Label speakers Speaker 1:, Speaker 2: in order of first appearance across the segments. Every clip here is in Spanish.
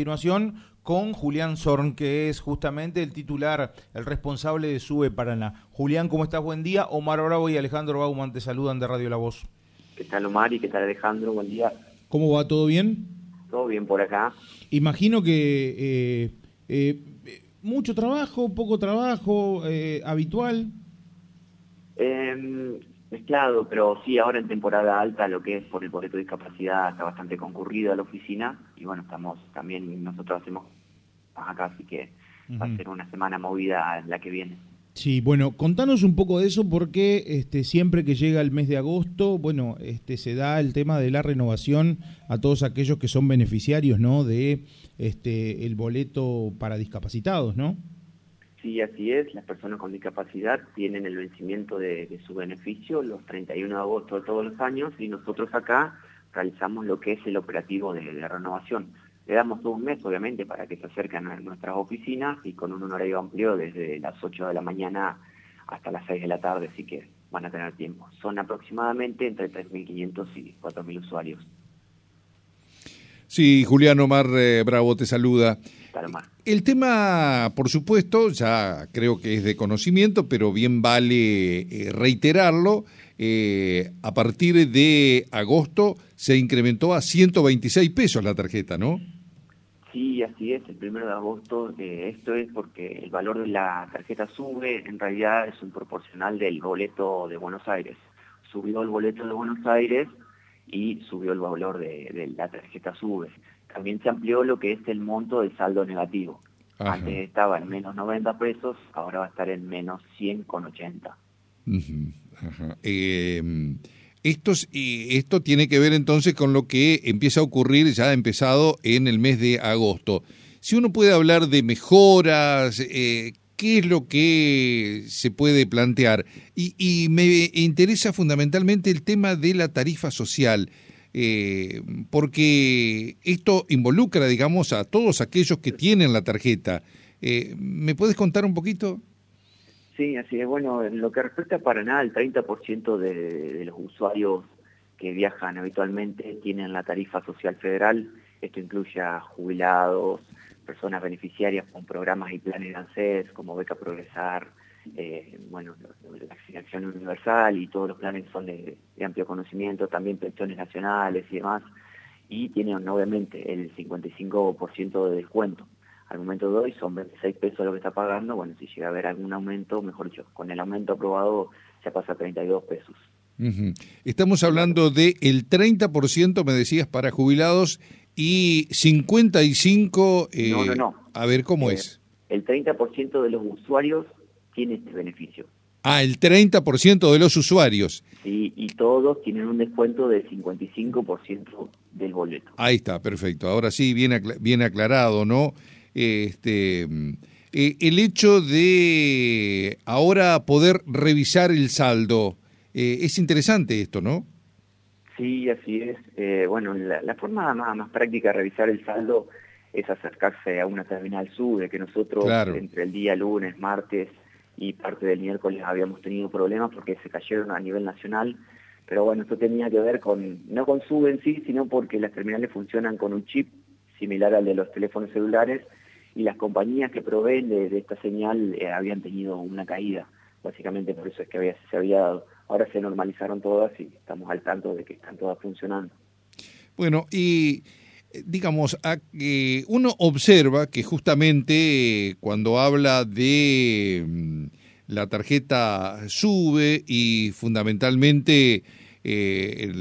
Speaker 1: continuación con Julián Zorn, que es justamente el titular, el responsable de SUBE Paraná. Julián, ¿cómo estás? Buen día. Omar Bravo y Alejandro Bauman te saludan de Radio La Voz.
Speaker 2: ¿Qué tal Omar y qué tal Alejandro? Buen día.
Speaker 1: ¿Cómo va? ¿Todo bien?
Speaker 2: Todo bien por acá.
Speaker 1: Imagino que eh, eh, mucho trabajo, poco trabajo, eh, habitual.
Speaker 2: Mezclado, pero sí, ahora en temporada alta lo que es por el boleto de discapacidad está bastante concurrido a la oficina y bueno, estamos también, nosotros hacemos acá, así que va a ser una semana movida la que viene.
Speaker 1: Sí, bueno, contanos un poco de eso porque este, siempre que llega el mes de agosto, bueno, este, se da el tema de la renovación a todos aquellos que son beneficiarios, ¿no? De este, el boleto para discapacitados, ¿no?
Speaker 2: Sí, así es. Las personas con discapacidad tienen el vencimiento de, su beneficio los 31 de agosto de todos los años y nosotros acá realizamos lo que es el operativo de, renovación. Le damos todo un mes, obviamente, para que se acerquen a nuestras oficinas y con un horario amplio desde las 8 de la mañana hasta las 6 de la tarde, así que van a tener tiempo. Son aproximadamente entre 3.500 y 4.000 usuarios.
Speaker 3: Sí, Julián Omar eh, Bravo te saluda. El tema, por supuesto, ya creo que es de conocimiento, pero bien vale eh, reiterarlo. Eh, a partir de agosto se incrementó a 126 pesos la tarjeta, ¿no?
Speaker 2: Sí, así es, el primero de agosto. esto es porque el valor de la tarjeta sube, en realidad es un proporcional del boleto de Buenos Aires. Subió el boleto de Buenos Aires y subió el valor de, de la tarjeta sube también se amplió lo que es el monto del saldo negativo. Antes estaba en menos 90 pesos, ahora va a estar en menos 100 con 80.
Speaker 3: Eh, esto tiene que ver entonces con lo que empieza a ocurrir, ya ha empezado en el mes de agosto. Si uno puede hablar de mejoras, eh, ¿qué es lo que se puede plantear? Y, y me interesa fundamentalmente el tema de la tarifa social eh, porque esto involucra, digamos, a todos aquellos que tienen la tarjeta. Eh, ¿Me puedes contar un poquito?
Speaker 2: Sí, así es. Bueno, en lo que respecta a Paraná, el 30% de, de los usuarios que viajan habitualmente tienen la tarifa social federal. Esto incluye a jubilados, personas beneficiarias con programas y planes de ANSES, como Beca Progresar, eh, bueno, la asignación universal y todos los planes son de, amplio conocimiento, también pensiones nacionales y demás, y tienen obviamente el 55% de descuento. Al momento de hoy son 26 pesos lo que está pagando, bueno, si llega a haber algún aumento, mejor dicho, con el aumento aprobado se pasa a 32 pesos.
Speaker 3: Estamos hablando de el 30%, me decías, para jubilados y 55...
Speaker 2: Eh, no, no, no.
Speaker 3: A ver, ¿cómo eh, es?
Speaker 2: El 30% de los usuarios tiene este beneficio.
Speaker 3: Ah, el 30% de los usuarios.
Speaker 2: Sí, y todos tienen un descuento del 55% del boleto.
Speaker 3: Ahí está, perfecto. Ahora sí, bien, bien aclarado, ¿no? Este, eh, el hecho de ahora poder revisar el saldo, eh, es interesante esto, ¿no?
Speaker 2: Sí, así es. Eh, bueno, la, forma más, más, práctica de revisar el saldo es acercarse a una terminal SUBE, que nosotros entre el día lunes, martes y parte del miércoles habíamos tenido problemas porque se cayeron a nivel nacional, pero bueno, esto tenía que ver con, no con SUBE en sí, sino porque las terminales funcionan con un chip similar al de los teléfonos celulares y las compañías que proveen de, esta señal eh, habían tenido una caída, básicamente por eso es que había, se había dado. Ahora se normalizaron todas y estamos al tanto de que están todas funcionando.
Speaker 3: Bueno, y eh, digamos, que uno observa que justamente cuando habla de mm, la tarjeta sube y fundamentalmente eh,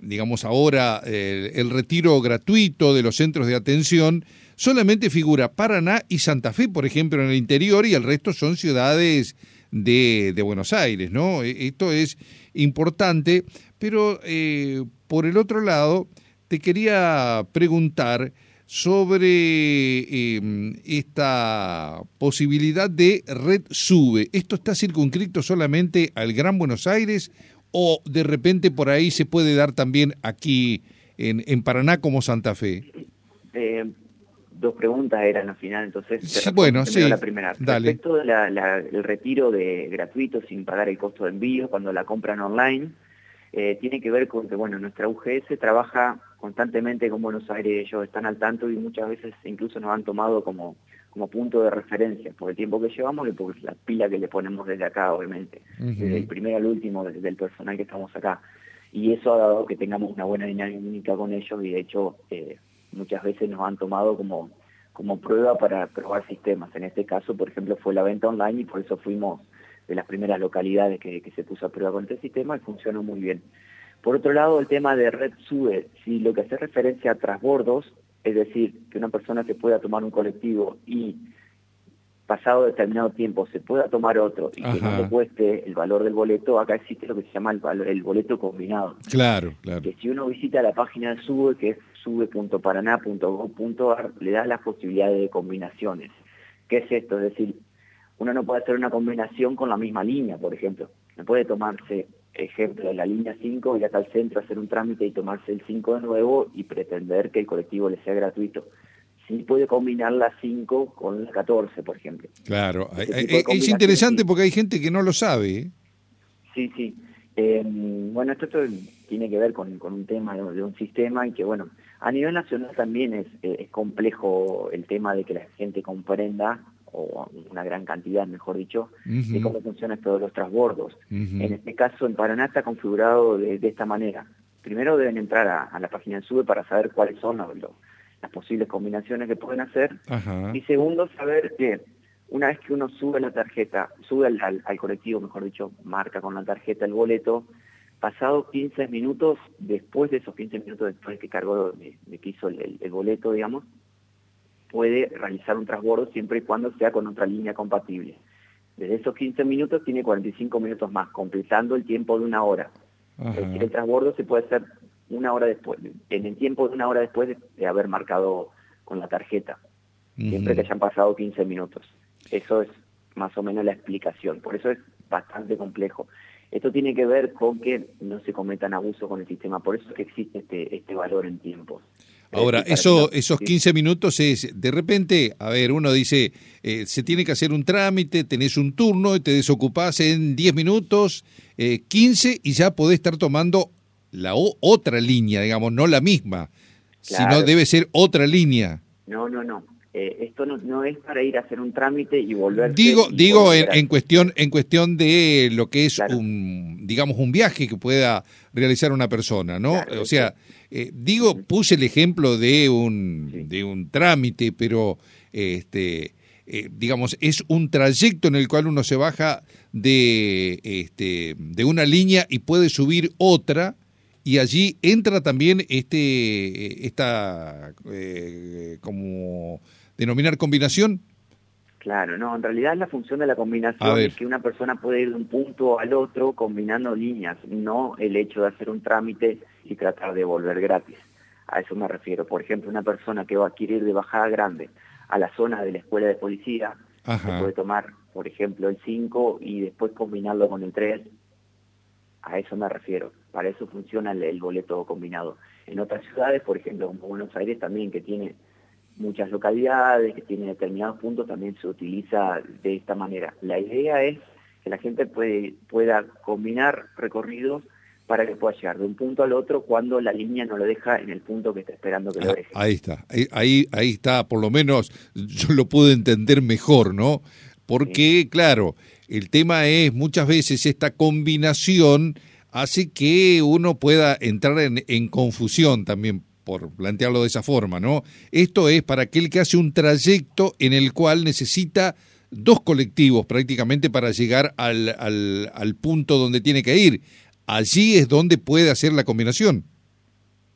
Speaker 3: digamos ahora el, retiro gratuito de los centros de atención solamente figura Paraná y Santa Fe, por ejemplo, en el interior y el resto son ciudades de, Buenos Aires, ¿no? E, esto es importante, pero eh, por el otro lado, te quería preguntar sobre em, esta posibilidad de red sube. ¿Esto está circunscrito solamente al Gran Buenos Aires o de repente por ahí se puede dar también aquí en, Paraná como Santa Fe?
Speaker 2: Eh, dos preguntas eran al final, entonces
Speaker 3: bueno, sí,
Speaker 2: la primera.
Speaker 3: Dale.
Speaker 2: Respecto del retiro de gratuito sin pagar el costo de envío cuando la compran online, eh, tiene que ver con que, bueno, nuestra UGS trabaja constantemente con Buenos Aires, ellos están al tanto y muchas veces incluso nos han tomado como, como punto de referencia por el tiempo que llevamos y por la pila que le ponemos desde acá, obviamente, desde el primero al último, desde el personal que estamos acá. Y eso ha dado que tengamos una buena dinámica con ellos y de hecho eh, muchas veces nos han tomado como, como prueba para probar sistemas. En este caso, por ejemplo, fue la venta online y por eso fuimos de las primeras localidades que, se puso a prueba con este sistema y funcionó muy bien. Por otro lado, el tema de red sube, si lo que hace referencia a trasbordos, es decir, que una persona se pueda tomar un colectivo y pasado determinado tiempo se pueda tomar otro y que no le cueste el valor del boleto, acá existe lo que se llama el, el boleto combinado.
Speaker 3: Claro, claro.
Speaker 2: Que si uno visita la página de SUBE, que es sube.paraná.gov.ar, le da las posibilidades de combinaciones. ¿Qué es esto? Es decir, uno no puede hacer una combinación con la misma línea, por ejemplo. No puede tomarse, ejemplo, la línea 5, ir hasta el centro, hacer un trámite y tomarse el 5 de nuevo y pretender que el colectivo le sea gratuito. Sí puede combinar la 5 con la 14, por ejemplo.
Speaker 3: Claro, es interesante porque hay gente que no lo sabe. ¿eh?
Speaker 2: Sí, sí. Eh, bueno, esto, tiene que ver con, un tema de, un sistema y que, bueno, a nivel nacional también es, es complejo el tema de que la gente comprenda o una gran cantidad, mejor dicho, de cómo funcionan todos los transbordos. En este caso, en Paraná está configurado de, esta manera. Primero deben entrar a, la página de SUBE para saber cuáles son las posibles combinaciones que pueden hacer. Y segundo, saber que una vez que uno sube la tarjeta, sube al, colectivo, mejor dicho, marca con la tarjeta el boleto, pasado 15 minutos, después de esos 15 minutos después que cargó, de, que hizo el boleto, digamos, puede realizar un transbordo siempre y cuando sea con otra línea compatible. Desde esos 15 minutos tiene 45 minutos más, completando el tiempo de una hora. Es decir, el transbordo se puede hacer una hora después, en el tiempo de una hora después de, haber marcado con la tarjeta, siempre que hayan pasado 15 minutos. Eso es más o menos la explicación, por eso es bastante complejo. Esto tiene que ver con que no se cometan abusos con el sistema, por eso es que existe este, este valor en tiempos.
Speaker 3: Ahora, eso, esos 15 minutos es, de repente, a ver, uno dice, eh, se tiene que hacer un trámite, tenés un turno y te desocupás en 10 minutos, eh, 15 y ya podés estar tomando la otra línea, digamos, no la misma, sino debe ser otra línea.
Speaker 2: No, no, no. Eh, esto no, es para ir a hacer un trámite y volver.
Speaker 3: Digo, digo en, cuestión, en cuestión de lo que es un, digamos, un viaje que pueda realizar una persona, ¿no? o sea, eh, digo, puse el ejemplo de un, de un trámite, pero este, eh, digamos, es un trayecto en el cual uno se baja de, este, de una línea y puede subir otra y allí entra también este esta como denominar combinación?
Speaker 2: Claro, no, en realidad la función de la combinación es que una persona puede ir de un punto al otro combinando líneas, no el hecho de hacer un trámite y tratar de volver gratis. A eso me refiero. Por ejemplo, una persona que va a querer ir de Bajada Grande a la zona de la escuela de policía, puede tomar, por ejemplo, el 5 y después combinarlo con el 3. A eso me refiero. Para eso funciona el boleto combinado. En otras ciudades, por ejemplo, como Buenos Aires también, que tiene muchas localidades que tienen determinados puntos también se utiliza de esta manera. La idea es que la gente puede, pueda combinar recorridos para que pueda llegar de un punto al otro cuando la línea no lo deja en el punto que está esperando que lo ah, deje.
Speaker 3: Ahí está, ahí, ahí está, por lo menos yo lo puedo entender mejor, ¿no? Porque, claro, el tema es muchas veces esta combinación hace que uno pueda entrar en, en confusión también por plantearlo de esa forma, ¿no? Esto es para aquel que hace un trayecto en el cual necesita dos colectivos prácticamente para llegar al, al, punto donde tiene que ir. Allí es donde puede hacer la combinación.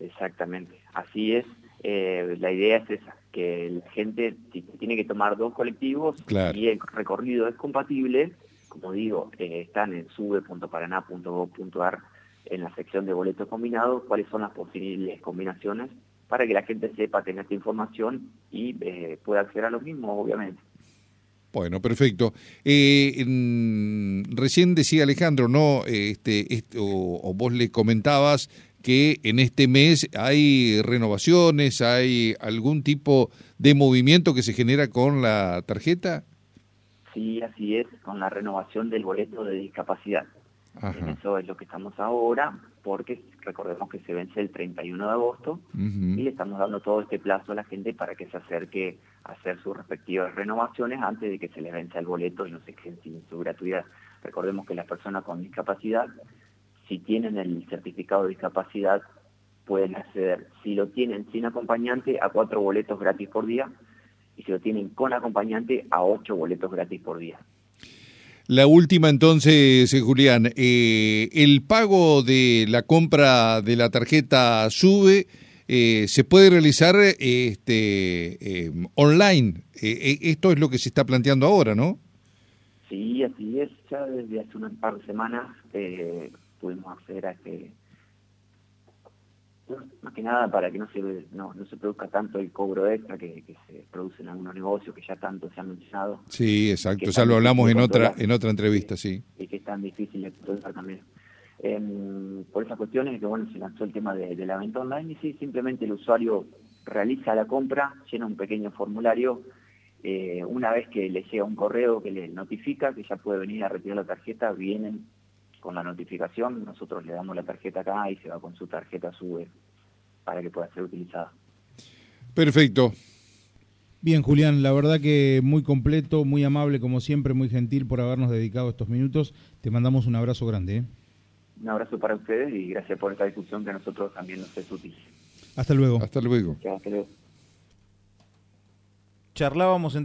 Speaker 2: Exactamente, así es. Eh, la idea es esa, que la gente tiene que tomar dos colectivos y el recorrido es compatible. Como digo, eh, están en sube.paraná.gov.ar en la sección de boletos combinados cuáles son las posibles combinaciones para que la gente sepa tener esta información y eh, pueda acceder a lo mismo, obviamente.
Speaker 3: Bueno, perfecto. Eh, recién decía Alejandro, ¿no? Este, o, vos le comentabas que en este mes hay renovaciones, hay algún tipo de movimiento que se genera con la tarjeta.
Speaker 2: Sí, así es, con la renovación del boleto de discapacidad eso es lo que estamos ahora. porque recordemos que se vence el 31 de agosto y le estamos dando todo este plazo a la gente para que se acerque a hacer sus respectivas renovaciones antes de que se les vence el boleto y no se queden sin su gratuidad. Recordemos que las personas con discapacidad, si tienen el certificado de discapacidad, pueden acceder, si lo tienen sin acompañante, a cuatro boletos gratis por día y si lo tienen con acompañante, a ocho boletos gratis por día.
Speaker 3: La última entonces, eh, Julián, eh, el pago de la compra de la tarjeta SUBE eh, se puede realizar este, online. esto es lo que se está planteando ahora, ¿no?
Speaker 2: Sí, así es. Ya desde hace unas par de semanas pudimos acceder a este más que nada para que no se, no, no se produzca tanto el cobro extra que, se produce en algunos negocios que ya tanto se han mencionado.
Speaker 3: Sí, exacto, ya lo hablamos en otra en otra entrevista, sí.
Speaker 2: Y que es tan difícil de controlar también. Em, por esas cuestiones que bueno, se lanzó el tema de, la venta online y sí, simplemente el usuario realiza la compra, llena un pequeño formulario, eh, una vez que le llega un correo que le notifica que ya puede venir a retirar la tarjeta, vienen con la notificación, nosotros le damos la tarjeta acá y se va con su tarjeta SUBE para que pueda ser utilizada.
Speaker 3: Perfecto.
Speaker 1: Bien, Julián, la verdad que muy completo, muy amable, como siempre, muy gentil por habernos dedicado estos minutos. Te mandamos un abrazo grande. ¿eh?
Speaker 2: Un abrazo para ustedes y gracias por esta discusión que a nosotros también nos es útil.
Speaker 1: Hasta luego.
Speaker 3: Hasta luego.
Speaker 2: hasta luego.
Speaker 1: Charlábamos entonces.